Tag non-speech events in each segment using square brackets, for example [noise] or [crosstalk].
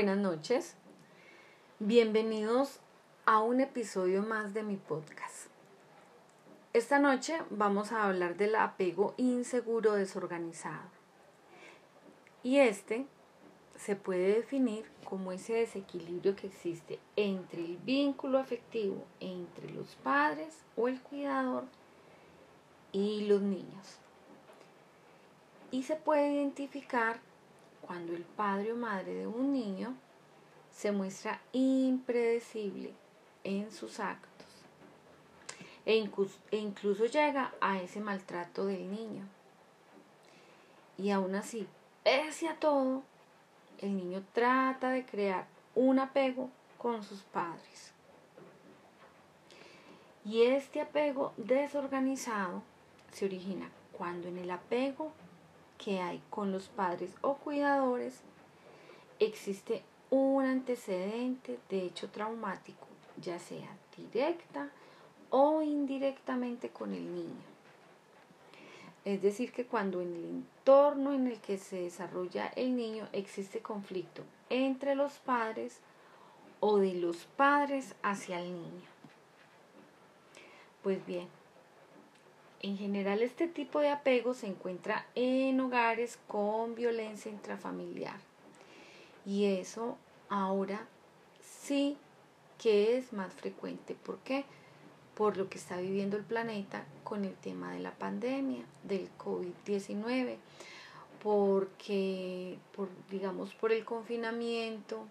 Buenas noches. Bienvenidos a un episodio más de mi podcast. Esta noche vamos a hablar del apego inseguro desorganizado. Y este se puede definir como ese desequilibrio que existe entre el vínculo afectivo entre los padres o el cuidador y los niños. Y se puede identificar cuando el padre o madre de un niño se muestra impredecible en sus actos e incluso, e incluso llega a ese maltrato del niño. Y aún así, pese a todo, el niño trata de crear un apego con sus padres. Y este apego desorganizado se origina cuando en el apego que hay con los padres o cuidadores, existe un antecedente de hecho traumático, ya sea directa o indirectamente con el niño. Es decir, que cuando en el entorno en el que se desarrolla el niño existe conflicto entre los padres o de los padres hacia el niño. Pues bien, en general, este tipo de apego se encuentra en hogares con violencia intrafamiliar. Y eso ahora sí que es más frecuente. ¿Por qué? Por lo que está viviendo el planeta con el tema de la pandemia, del COVID-19, porque, por, digamos, por el confinamiento,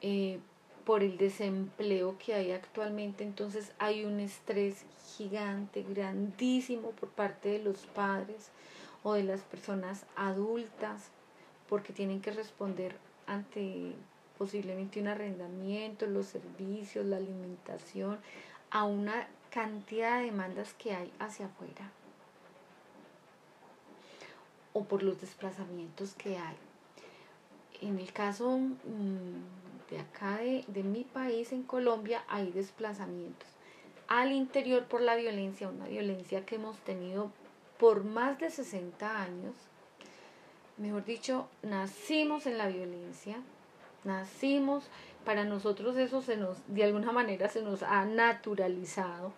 eh, por el desempleo que hay actualmente, entonces hay un estrés gigante, grandísimo por parte de los padres o de las personas adultas, porque tienen que responder ante posiblemente un arrendamiento, los servicios, la alimentación, a una cantidad de demandas que hay hacia afuera o por los desplazamientos que hay. En el caso mm, de acá de, de mi país, en Colombia, hay desplazamientos al interior por la violencia, una violencia que hemos tenido por más de 60 años. Mejor dicho, nacimos en la violencia, nacimos, para nosotros eso se nos, de alguna manera se nos ha naturalizado,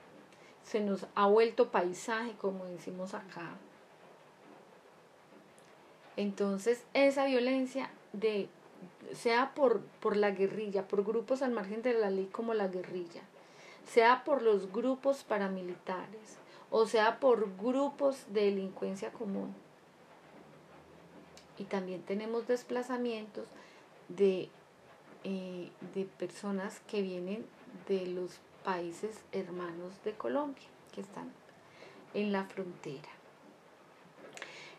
se nos ha vuelto paisaje, como decimos acá. Entonces, esa violencia de sea por, por la guerrilla, por grupos al margen de la ley como la guerrilla, sea por los grupos paramilitares o sea por grupos de delincuencia común. Y también tenemos desplazamientos de, eh, de personas que vienen de los países hermanos de Colombia, que están en la frontera.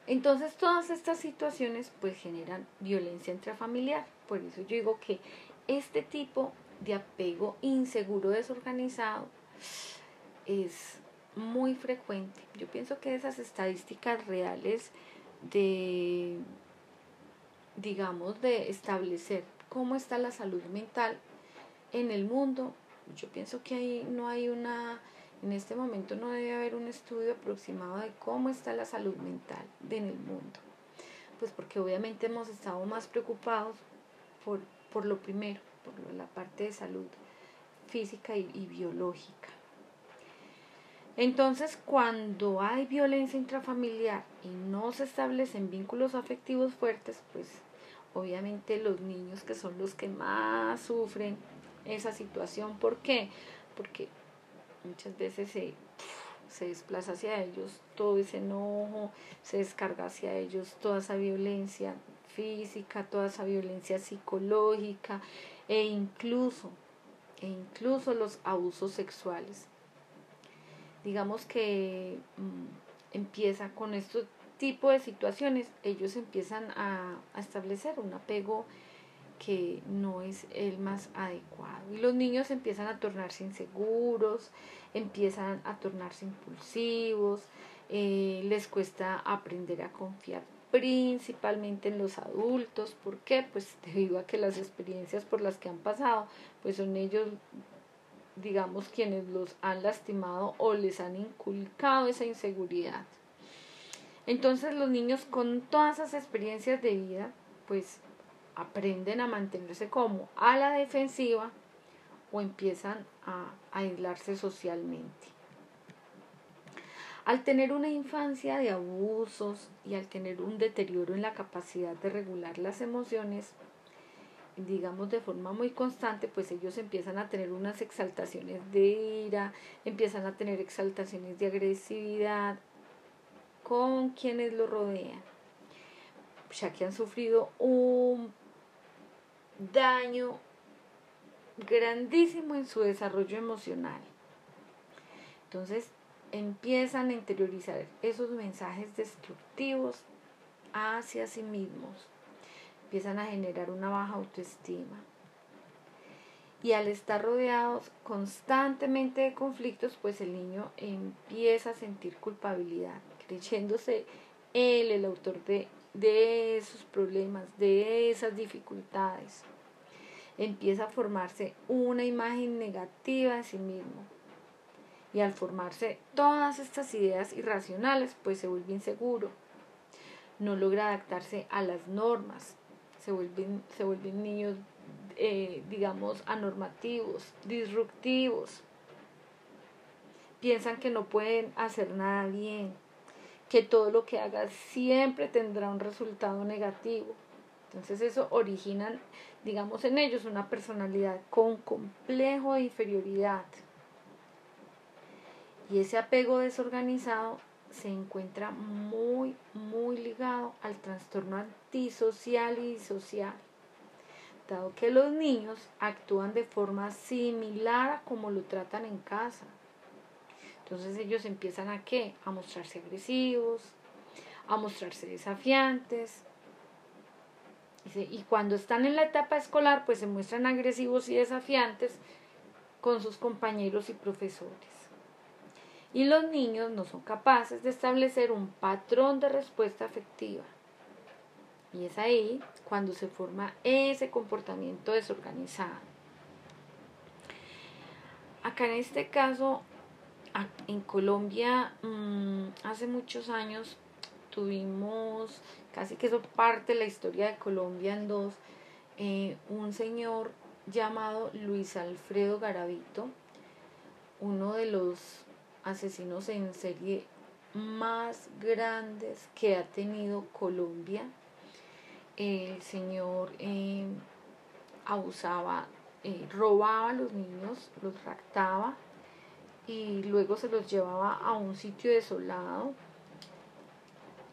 Entonces todas estas situaciones pues generan violencia intrafamiliar. Por eso yo digo que este tipo de apego inseguro, desorganizado, es muy frecuente. Yo pienso que esas estadísticas reales de, digamos, de establecer cómo está la salud mental en el mundo, yo pienso que ahí no hay una en este momento no debe haber un estudio aproximado de cómo está la salud mental en el mundo. Pues porque obviamente hemos estado más preocupados por, por lo primero, por la parte de salud física y, y biológica. Entonces, cuando hay violencia intrafamiliar y no se establecen vínculos afectivos fuertes, pues obviamente los niños que son los que más sufren esa situación. ¿Por qué? Porque muchas veces se, se desplaza hacia ellos todo ese enojo, se descarga hacia ellos toda esa violencia física, toda esa violencia psicológica e incluso, e incluso los abusos sexuales. Digamos que mm, empieza con este tipo de situaciones, ellos empiezan a, a establecer un apego que no es el más adecuado. Y los niños empiezan a tornarse inseguros, empiezan a tornarse impulsivos, eh, les cuesta aprender a confiar principalmente en los adultos. ¿Por qué? Pues [laughs] debido a que las experiencias por las que han pasado, pues son ellos, digamos, quienes los han lastimado o les han inculcado esa inseguridad. Entonces los niños con todas esas experiencias de vida, pues aprenden a mantenerse como a la defensiva o empiezan a, aislarse socialmente. Al tener una infancia de abusos y al tener un deterioro en la capacidad de regular las emociones, digamos de forma muy constante, pues ellos empiezan a tener unas exaltaciones de ira, empiezan a tener exaltaciones de agresividad con quienes lo rodean, ya que han sufrido un daño grandísimo en su desarrollo emocional. Entonces empiezan a interiorizar esos mensajes destructivos hacia sí mismos empiezan a generar una baja autoestima. Y al estar rodeados constantemente de conflictos, pues el niño empieza a sentir culpabilidad, creyéndose él el autor de, de esos problemas, de esas dificultades. Empieza a formarse una imagen negativa de sí mismo. Y al formarse todas estas ideas irracionales, pues se vuelve inseguro. No logra adaptarse a las normas, se vuelven, se vuelven niños, eh, digamos, anormativos, disruptivos. Piensan que no pueden hacer nada bien, que todo lo que haga siempre tendrá un resultado negativo. Entonces eso origina, digamos, en ellos una personalidad con complejo de inferioridad. Y ese apego desorganizado se encuentra muy, muy ligado al trastorno antisocial y disocial, dado que los niños actúan de forma similar a como lo tratan en casa. Entonces ellos empiezan a qué? A mostrarse agresivos, a mostrarse desafiantes. Y cuando están en la etapa escolar, pues se muestran agresivos y desafiantes con sus compañeros y profesores y los niños no son capaces de establecer un patrón de respuesta afectiva. Y es ahí cuando se forma ese comportamiento desorganizado. Acá en este caso, en Colombia, mm, hace muchos años tuvimos, casi que eso parte de la historia de Colombia en dos, eh, un señor llamado Luis Alfredo Garavito, uno de los asesinos en serie más grandes que ha tenido Colombia. El señor eh, abusaba, eh, robaba a los niños, los raptaba y luego se los llevaba a un sitio desolado,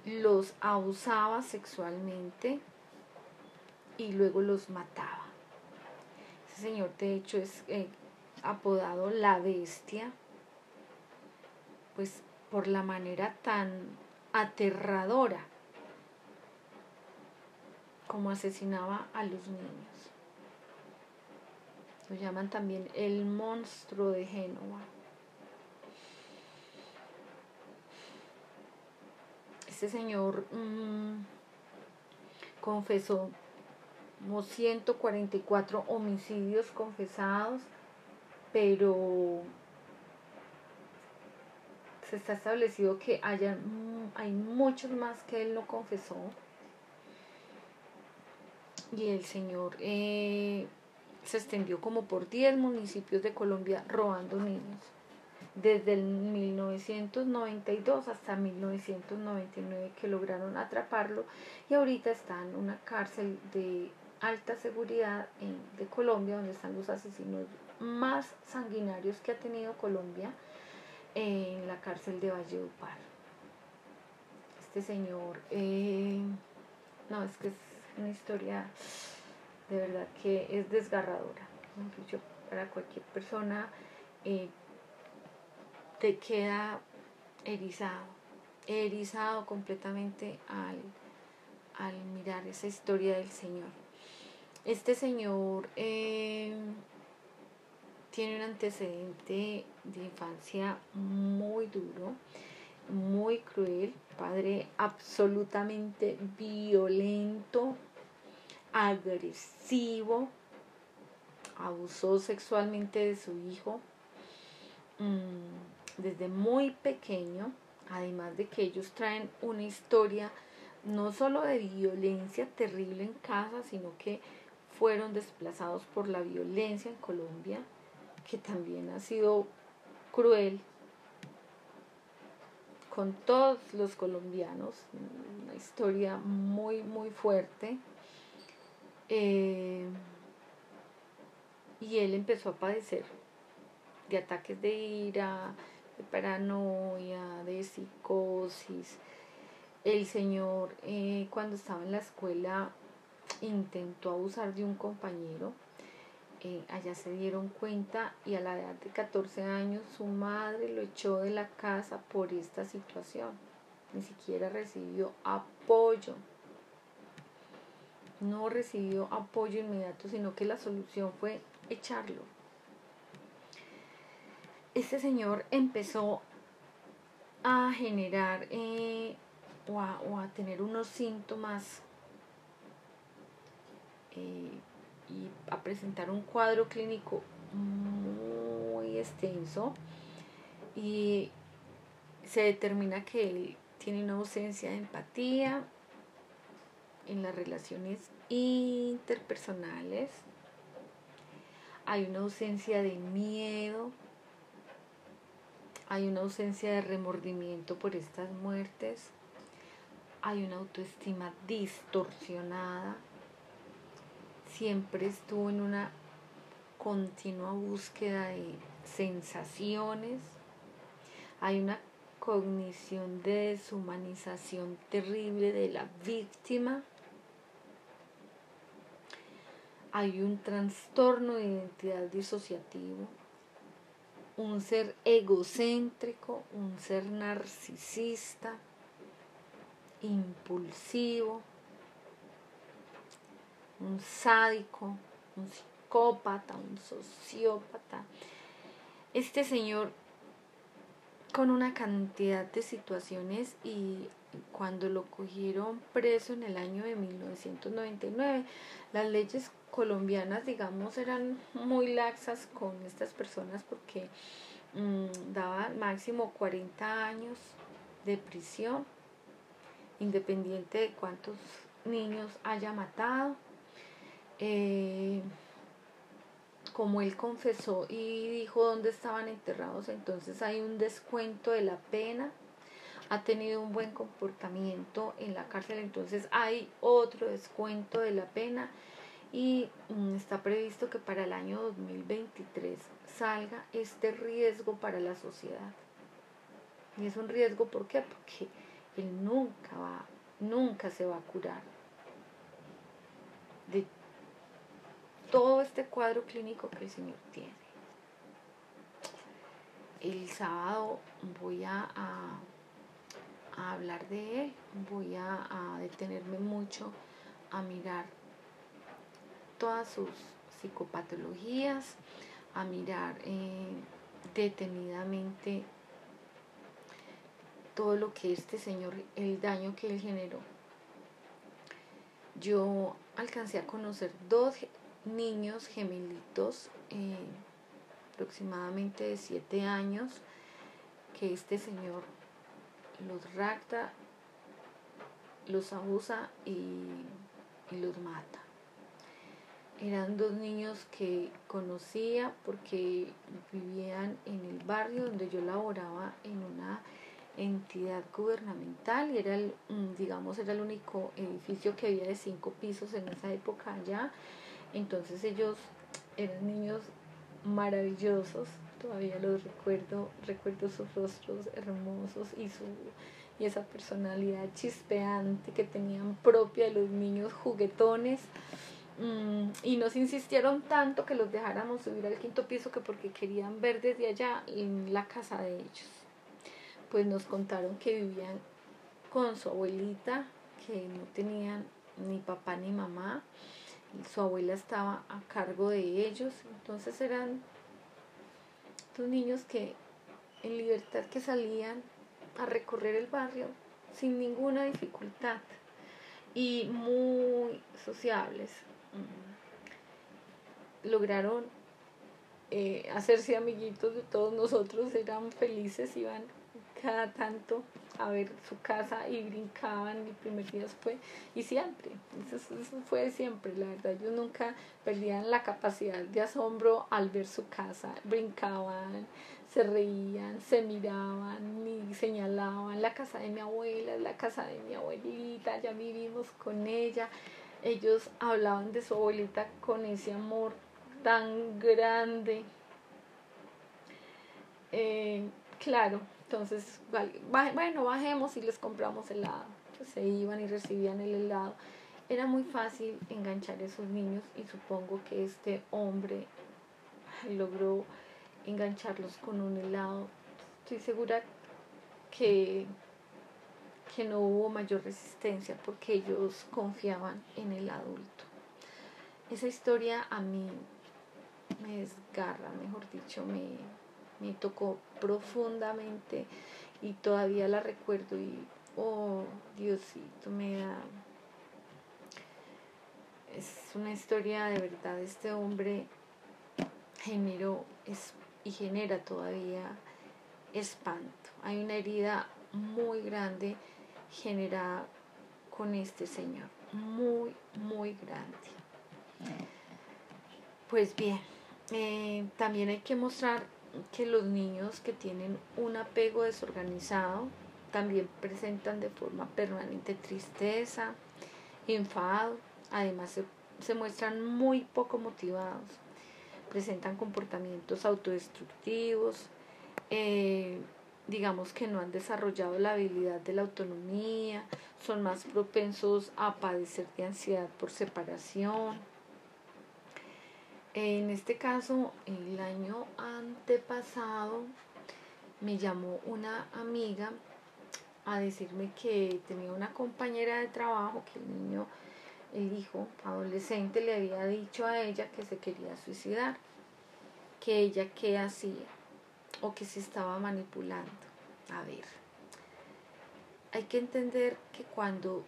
los abusaba sexualmente y luego los mataba. Ese señor de hecho es eh, apodado la bestia pues por la manera tan aterradora como asesinaba a los niños. Lo llaman también el monstruo de Génova. Este señor mmm, confesó como 144 homicidios confesados, pero se está establecido que haya, mm, hay muchos más que él no confesó. Y el Señor eh, se extendió como por 10 municipios de Colombia robando niños. Desde el 1992 hasta 1999 que lograron atraparlo y ahorita está en una cárcel de alta seguridad de Colombia donde están los asesinos más sanguinarios que ha tenido Colombia en la cárcel de Valledupar. Este señor, eh, no, es que es una historia de verdad que es desgarradora. para cualquier persona eh, te queda erizado, erizado completamente al, al mirar esa historia del Señor. Este Señor eh, tiene un antecedente de infancia muy duro, muy cruel, padre absolutamente violento, agresivo, abusó sexualmente de su hijo mm, desde muy pequeño, además de que ellos traen una historia no solo de violencia terrible en casa, sino que fueron desplazados por la violencia en Colombia, que también ha sido cruel con todos los colombianos, una historia muy, muy fuerte. Eh, y él empezó a padecer de ataques de ira, de paranoia, de psicosis. El señor eh, cuando estaba en la escuela intentó abusar de un compañero. Eh, allá se dieron cuenta y a la edad de 14 años su madre lo echó de la casa por esta situación. Ni siquiera recibió apoyo. No recibió apoyo inmediato, sino que la solución fue echarlo. Este señor empezó a generar eh, o, a, tener unos síntomas eh, y a presentar un cuadro clínico muy extenso. Y se determina que él tiene una ausencia de empatía en las relaciones interpersonales, hay una ausencia de miedo, hay una ausencia de remordimiento por estas muertes, hay una autoestima distorsionada, siempre estuvo en una continua búsqueda de sensaciones, hay una cognición de deshumanización terrible de la víctima, hay un trastorno de identidad disociativo, un ser egocéntrico, un ser narcisista, impulsivo, un sádico, un psicópata, un sociópata. Este señor con una cantidad de situaciones y cuando lo cogieron preso en el año de 1999, las leyes colombianas, digamos, eran muy laxas con estas personas porque mm, daban máximo 40 años de prisión, independiente de cuántos niños haya matado. Eh, como él confesó y dijo dónde estaban enterrados, entonces hay un descuento de la pena, ha tenido un buen comportamiento en la cárcel, entonces hay otro descuento de la pena y mm, está previsto que para el año 2023 salga este riesgo para la sociedad. Y es un riesgo, ¿por qué? Porque él nunca va, nunca se va a curar de todo este cuadro clínico que el Señor tiene. El sábado voy a, a, hablar de él, voy a, a detenerme mucho a mirar todas sus psicopatologías, a mirar eh, detenidamente todo lo que este señor, el daño que él generó. Yo alcancé a conocer dos niños gemelitos, eh, aproximadamente de siete años, que este señor los rapta, los abusa y los mata. Eran dos niños que conocía porque vivían en el barrio donde yo laboraba en una entidad gubernamental y era el, mm, digamos, era el único edificio que había de cinco pisos en esa época allá. Entonces ellos eran niños maravillosos, todavía los recuerdo, recuerdo sus rostros hermosos y su y esa personalidad chispeante que tenían propia de los niños juguetones. Mm, y nos insistieron tanto que los dejáramos subir al quinto piso que porque querían ver desde allá la casa de ellos. Pues nos contaron que vivían con su abuelita, que no tenían ni papá ni mamá. su abuela estaba a cargo de ellos. Entonces eran dos niños que en libertad que salían a recorrer el barrio sin ninguna dificultad y muy sociables lograron eh, hacerse amiguitos de todos nosotros, eran felices, iban cada tanto a ver su casa y brincaban, el primer día fue, y siempre, eso, fue siempre, la verdad, ellos nunca perdían la capacidad de asombro al ver su casa, brincaban, se reían, se miraban y señalaban, la casa de mi abuela, la casa de mi abuelita, ya vivimos con ella, ellos hablaban de su abuelita con ese amor tan grande. Eh, claro, entonces, bueno, bajemos y les compramos helado. Pues se iban y recibían el helado. Era muy fácil enganchar a esos niños y supongo que este hombre logró engancharlos con un helado. Estoy segura que, que no hubo mayor resistencia porque ellos confiaban en el adulto. Esa historia a mí me desgarra, mejor dicho, me, me tocó profundamente y todavía la recuerdo y, oh, Diosito, me da... Es una historia de verdad, este hombre generó y genera todavía espanto. Hay una herida muy grande generada con este señor, muy, muy grande. Pues bien, eh, también hay que mostrar que los niños que tienen un apego desorganizado también presentan de forma permanente tristeza, enfado, además se, muestran muy poco motivados, presentan comportamientos autodestructivos, eh, digamos que no han desarrollado la habilidad de la autonomía, son más propensos a padecer de ansiedad por separación, en este caso, el año antepasado me llamó una amiga a decirme que tenía una compañera de trabajo que el niño, el hijo adolescente, le había dicho a ella que se quería suicidar, que ella qué hacía o que se estaba manipulando. A ver, hay que entender que cuando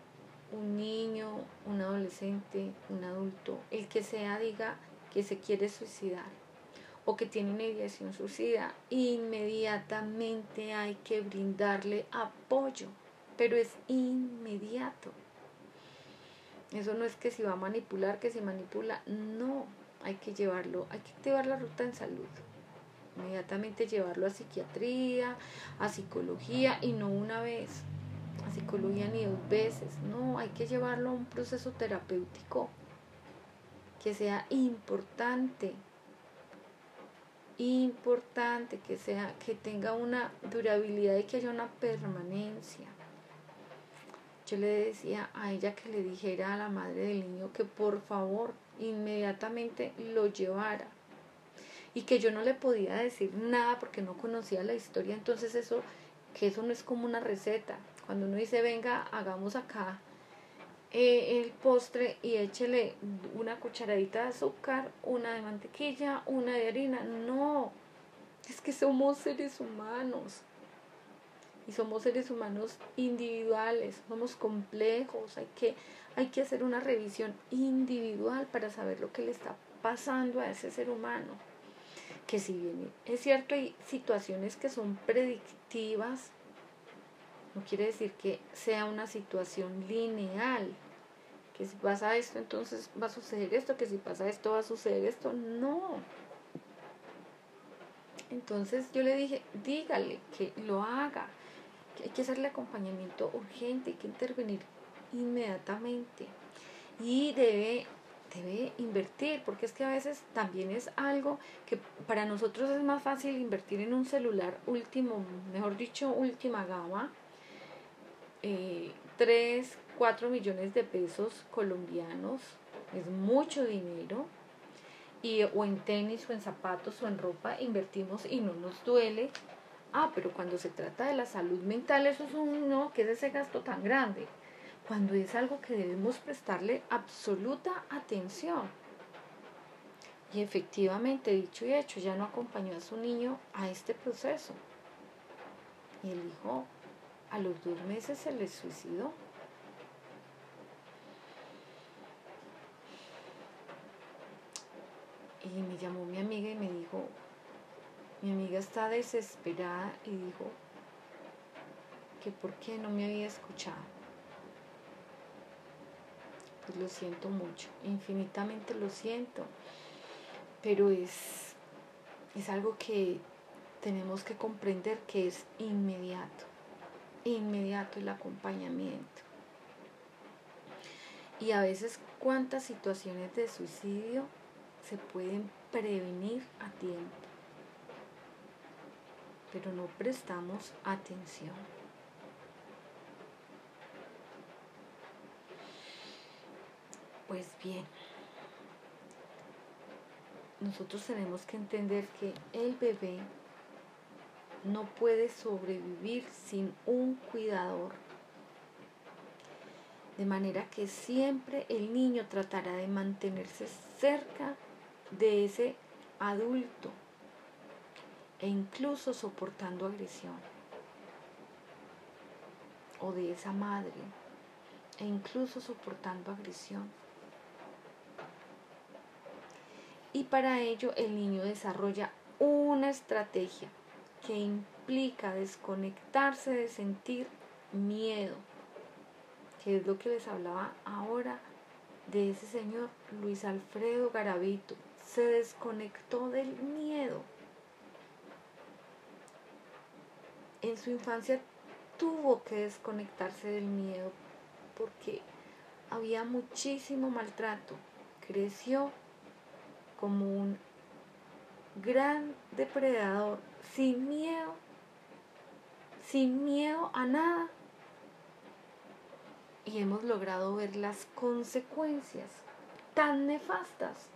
un niño, un adolescente, un adulto, el que sea diga que se quiere suicidar o que tiene una ideación suicida, inmediatamente hay que brindarle apoyo, pero es inmediato. Eso no es que si va a manipular, que se manipula, no, hay que llevarlo, hay que llevar la ruta en salud. Inmediatamente llevarlo a psiquiatría, a psicología y no una vez, a psicología ni dos veces, no, hay que llevarlo a un proceso terapéutico que sea importante, importante, que sea, que tenga una durabilidad y que haya una permanencia. Yo le decía a ella que le dijera a la madre del niño que por favor inmediatamente lo llevara y que yo no le podía decir nada porque no conocía la historia, entonces eso, que eso no es como una receta. Cuando uno dice, venga, hagamos acá eh, el postre y échele una cucharadita de azúcar, una de mantequilla, una de harina. No, es que somos seres humanos. Y somos seres humanos individuales, somos complejos, hay que, hay que hacer una revisión individual para saber lo que le está pasando a ese ser humano. Que si bien es cierto, hay situaciones que son predictivas, no quiere decir que sea una situación lineal, que si pasa esto, entonces va a suceder esto, que si pasa esto, va a suceder esto. No. Entonces yo le dije, dígale que lo haga, que hay que hacerle acompañamiento urgente, hay que intervenir inmediatamente. Y debe, debe invertir, porque es que a veces también es algo que para nosotros es más fácil invertir en un celular último, mejor dicho, última gama, eh, 3, 4 millones de pesos colombianos, es mucho dinero, y, o en tenis o en zapatos o en ropa invertimos y no nos duele. Ah, pero cuando se trata de la salud mental, eso es un no, que es ese gasto tan grande? Cuando es algo que debemos prestarle absoluta atención. Y efectivamente, dicho y hecho, ya no acompañó a su niño a este proceso. Y el hijo a los dos meses se le suicidó. Y me llamó mi amiga y me dijo, mi amiga está desesperada y dijo, que por qué no me había escuchado. Pues lo siento mucho, infinitamente lo siento, pero es, es algo que tenemos que comprender que es inmediato, inmediato el acompañamiento. Y a veces cuántas situaciones de suicidio se pueden prevenir a tiempo, pero no prestamos atención. Pues bien, nosotros tenemos que entender que el bebé no puede sobrevivir sin un cuidador de manera que siempre el niño tratará de mantenerse cerca de ese adulto e incluso soportando agresión. O de esa madre e incluso soportando agresión. Y para ello el niño desarrolla una estrategia que implica desconectarse de sentir miedo que es lo que les hablaba ahora de ese señor Luis Alfredo Garavito. Se desconectó del miedo. En su infancia tuvo que desconectarse del miedo porque había muchísimo maltrato. Creció como un gran depredador, sin miedo, sin miedo a nada y hemos logrado ver las consecuencias tan nefastas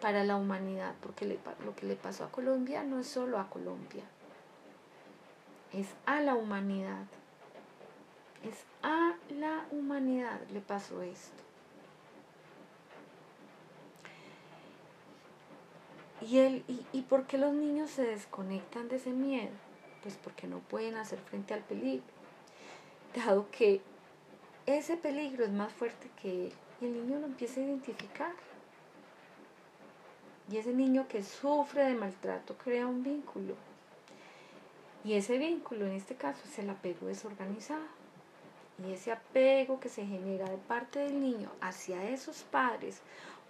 para la humanidad, porque lo que le pasó a Colombia no es solo a Colombia, es a la humanidad, es a la humanidad le pasó esto. ¿Y, el, y, ¿Y por qué los niños se desconectan de ese miedo? Pues porque no pueden hacer frente al peligro, dado que ese peligro es más fuerte que él y el niño lo empieza a identificar. Y ese niño que sufre de maltrato crea un vínculo. Y ese vínculo en este caso es el apego desorganizado. Y ese apego que se genera de parte del niño hacia esos padres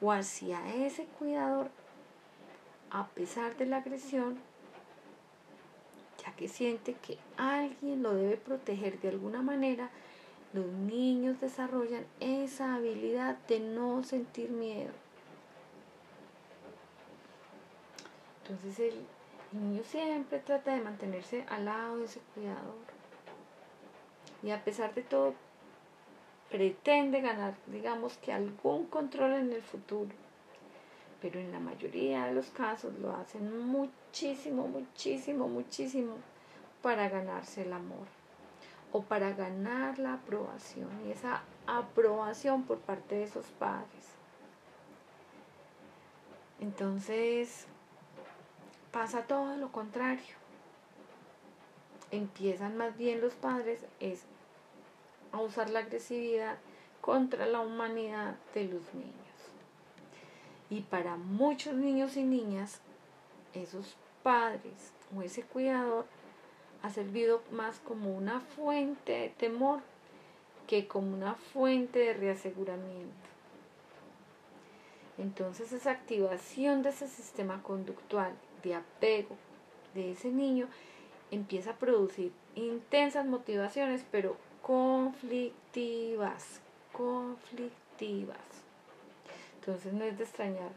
o hacia ese cuidador, a pesar de la agresión, ya que siente que alguien lo debe proteger de alguna manera, los niños desarrollan esa habilidad de no sentir miedo. Entonces el, niño siempre trata de mantenerse al lado de ese cuidador. Y a pesar de todo, pretende ganar, digamos que algún control en el futuro. Pero en la mayoría de los casos lo hacen muchísimo, muchísimo, muchísimo para ganarse el amor o para ganar la aprobación y esa aprobación por parte de esos padres. Entonces pasa todo lo contrario. Empiezan más bien los padres es a usar la agresividad contra la humanidad de los niños. Y para muchos niños y niñas, esos padres o ese cuidador ha servido más como una fuente de temor que como una fuente de reaseguramiento. Entonces esa activación de ese sistema conductual de apego de ese niño empieza a producir intensas motivaciones, pero conflictivas, conflictivas. Entonces no es de extrañar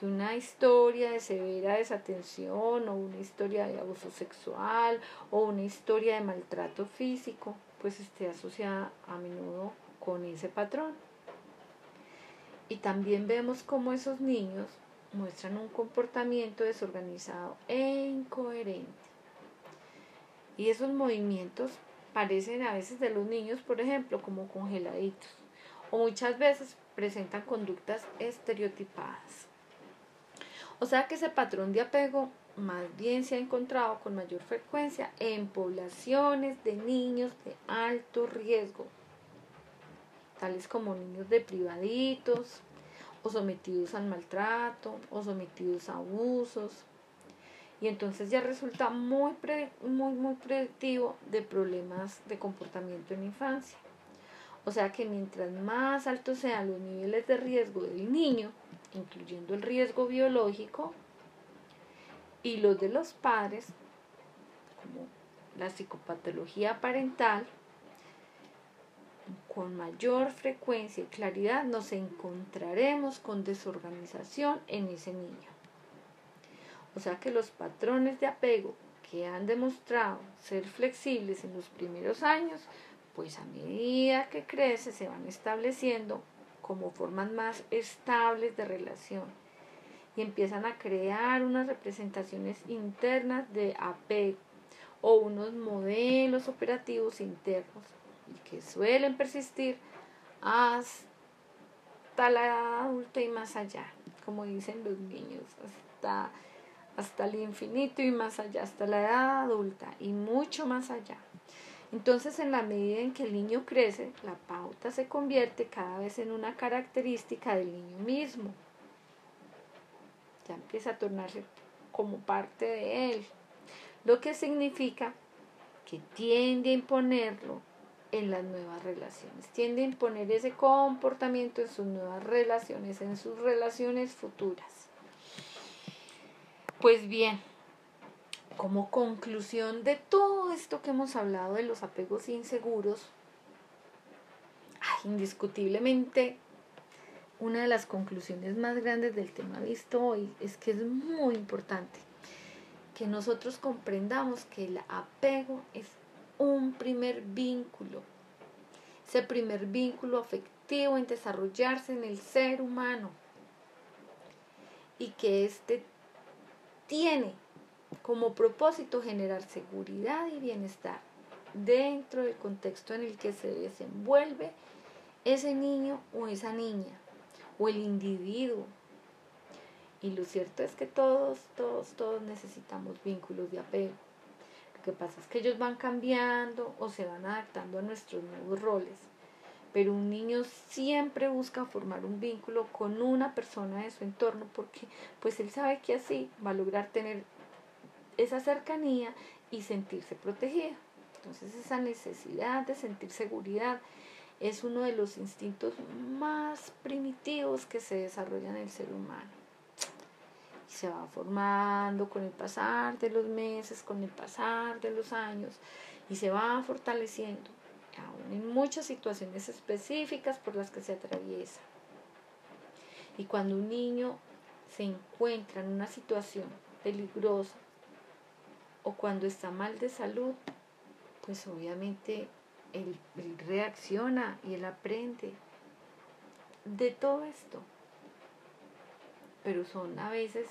una historia de severa desatención o una historia de abuso sexual o una historia de maltrato físico, pues esté asociada a menudo con ese patrón. Y también vemos cómo esos niños muestran un comportamiento desorganizado e incoherente. Y esos movimientos parecen a veces de los niños, por ejemplo, como congeladitos, o muchas veces presentan conductas estereotipadas. O sea que ese patrón de apego más bien se ha encontrado con mayor frecuencia en poblaciones de niños de alto riesgo, tales como niños deprivaditos o sometidos al maltrato o sometidos a abusos. y entonces ya resulta muy, muy, muy predictivo de problemas de comportamiento en la infancia. O sea que mientras más altos sean los niveles de riesgo del niño, incluyendo el riesgo biológico, y los de los padres, como la psicopatología parental, con mayor frecuencia y claridad nos encontraremos con desorganización en ese niño. O sea que los patrones de apego que han demostrado ser flexibles en los primeros años, pues a medida que crece se van estableciendo como formas más estables de relación y empiezan a crear unas representaciones internas de apego o unos modelos operativos internos y que suelen persistir hasta la adulta y más allá, como dicen los niños, hasta hasta el infinito y más allá, hasta la edad adulta y mucho más allá. Entonces, en la medida en que el niño crece, la pauta se convierte cada vez en una característica del niño mismo. Ya empieza a tornarse como parte de él, lo que significa que tiende a imponerlo en las nuevas relaciones, tiende a imponer ese comportamiento en sus nuevas relaciones, en sus relaciones futuras. Pues bien, como conclusión de todo esto que hemos hablado de los apegos inseguros, indiscutiblemente una de las conclusiones más grandes del tema visto hoy es que es muy importante que nosotros comprendamos que el apego es un primer vínculo, ese primer vínculo afectivo en desarrollarse en el ser humano. Y que este tiene como propósito generar seguridad y bienestar dentro del contexto en el que se desenvuelve ese niño o esa niña o el individuo. Y lo cierto es que todos, todos, todos necesitamos vínculos de apego. Lo que pasa es que ellos van cambiando o se van adaptando a nuestros nuevos roles pero un niño siempre busca formar un vínculo con una persona de su entorno porque pues él sabe que así va a lograr tener esa cercanía y sentirse protegido. Entonces esa necesidad de sentir seguridad es uno de los instintos más primitivos que se desarrollan en el ser humano. Se va formando con el pasar de los meses, con el pasar de los años y se va fortaleciendo aún en muchas situaciones específicas por las que se atraviesa. Y cuando un niño se encuentra en una situación peligrosa o cuando está mal de salud, pues obviamente él, reacciona y él aprende de todo esto. Pero son a veces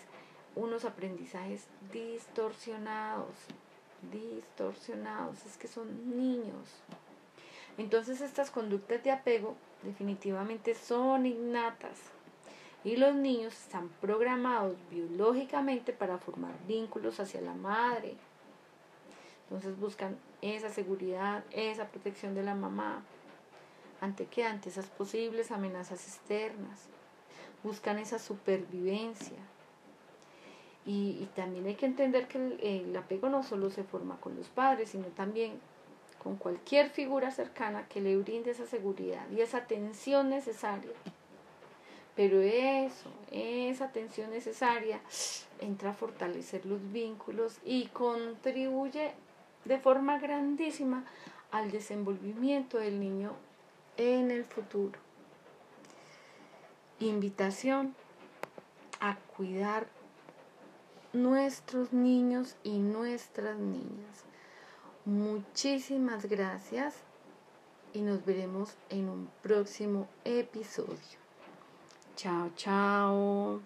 unos aprendizajes distorsionados, distorsionados, es que son niños. Entonces estas conductas de apego definitivamente son innatas y los niños están programados biológicamente para formar vínculos hacia la madre. Entonces buscan esa seguridad, esa protección de la mamá. ¿Ante qué? Ante esas posibles amenazas externas. Buscan esa supervivencia. Y, también hay que entender que el, el apego no solo se forma con los padres, sino también con cualquier figura cercana que le brinde esa seguridad y esa atención necesaria. Pero eso, esa atención necesaria entra a fortalecer los vínculos y contribuye de forma grandísima al desenvolvimiento del niño en el futuro. Invitación a cuidar nuestros niños y nuestras niñas. Muchísimas gracias y nos veremos en un próximo episodio. Ciao, ciao.